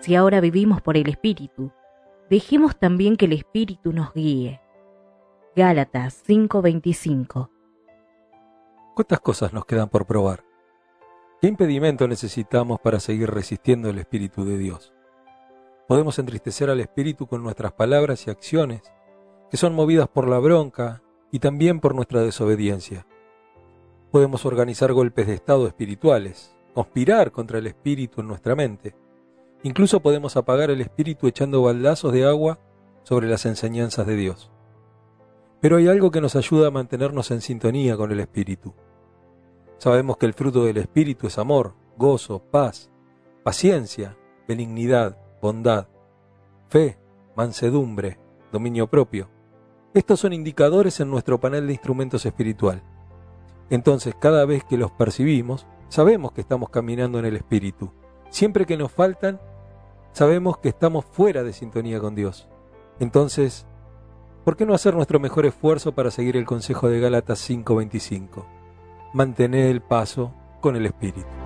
Si ahora vivimos por el Espíritu, dejemos también que el Espíritu nos guíe. Gálatas 5:25 ¿Cuántas cosas nos quedan por probar? ¿Qué impedimento necesitamos para seguir resistiendo el Espíritu de Dios? Podemos entristecer al Espíritu con nuestras palabras y acciones, que son movidas por la bronca y también por nuestra desobediencia. Podemos organizar golpes de estado espirituales, conspirar contra el Espíritu en nuestra mente. Incluso podemos apagar el Espíritu echando baldazos de agua sobre las enseñanzas de Dios. Pero hay algo que nos ayuda a mantenernos en sintonía con el Espíritu. Sabemos que el fruto del Espíritu es amor, gozo, paz, paciencia, benignidad, bondad, fe, mansedumbre, dominio propio. Estos son indicadores en nuestro panel de instrumentos espiritual. Entonces, cada vez que los percibimos, sabemos que estamos caminando en el Espíritu. Siempre que nos faltan, sabemos que estamos fuera de sintonía con Dios. Entonces, ¿por qué no hacer nuestro mejor esfuerzo para seguir el consejo de Gálatas 5:25? Mantener el paso con el Espíritu.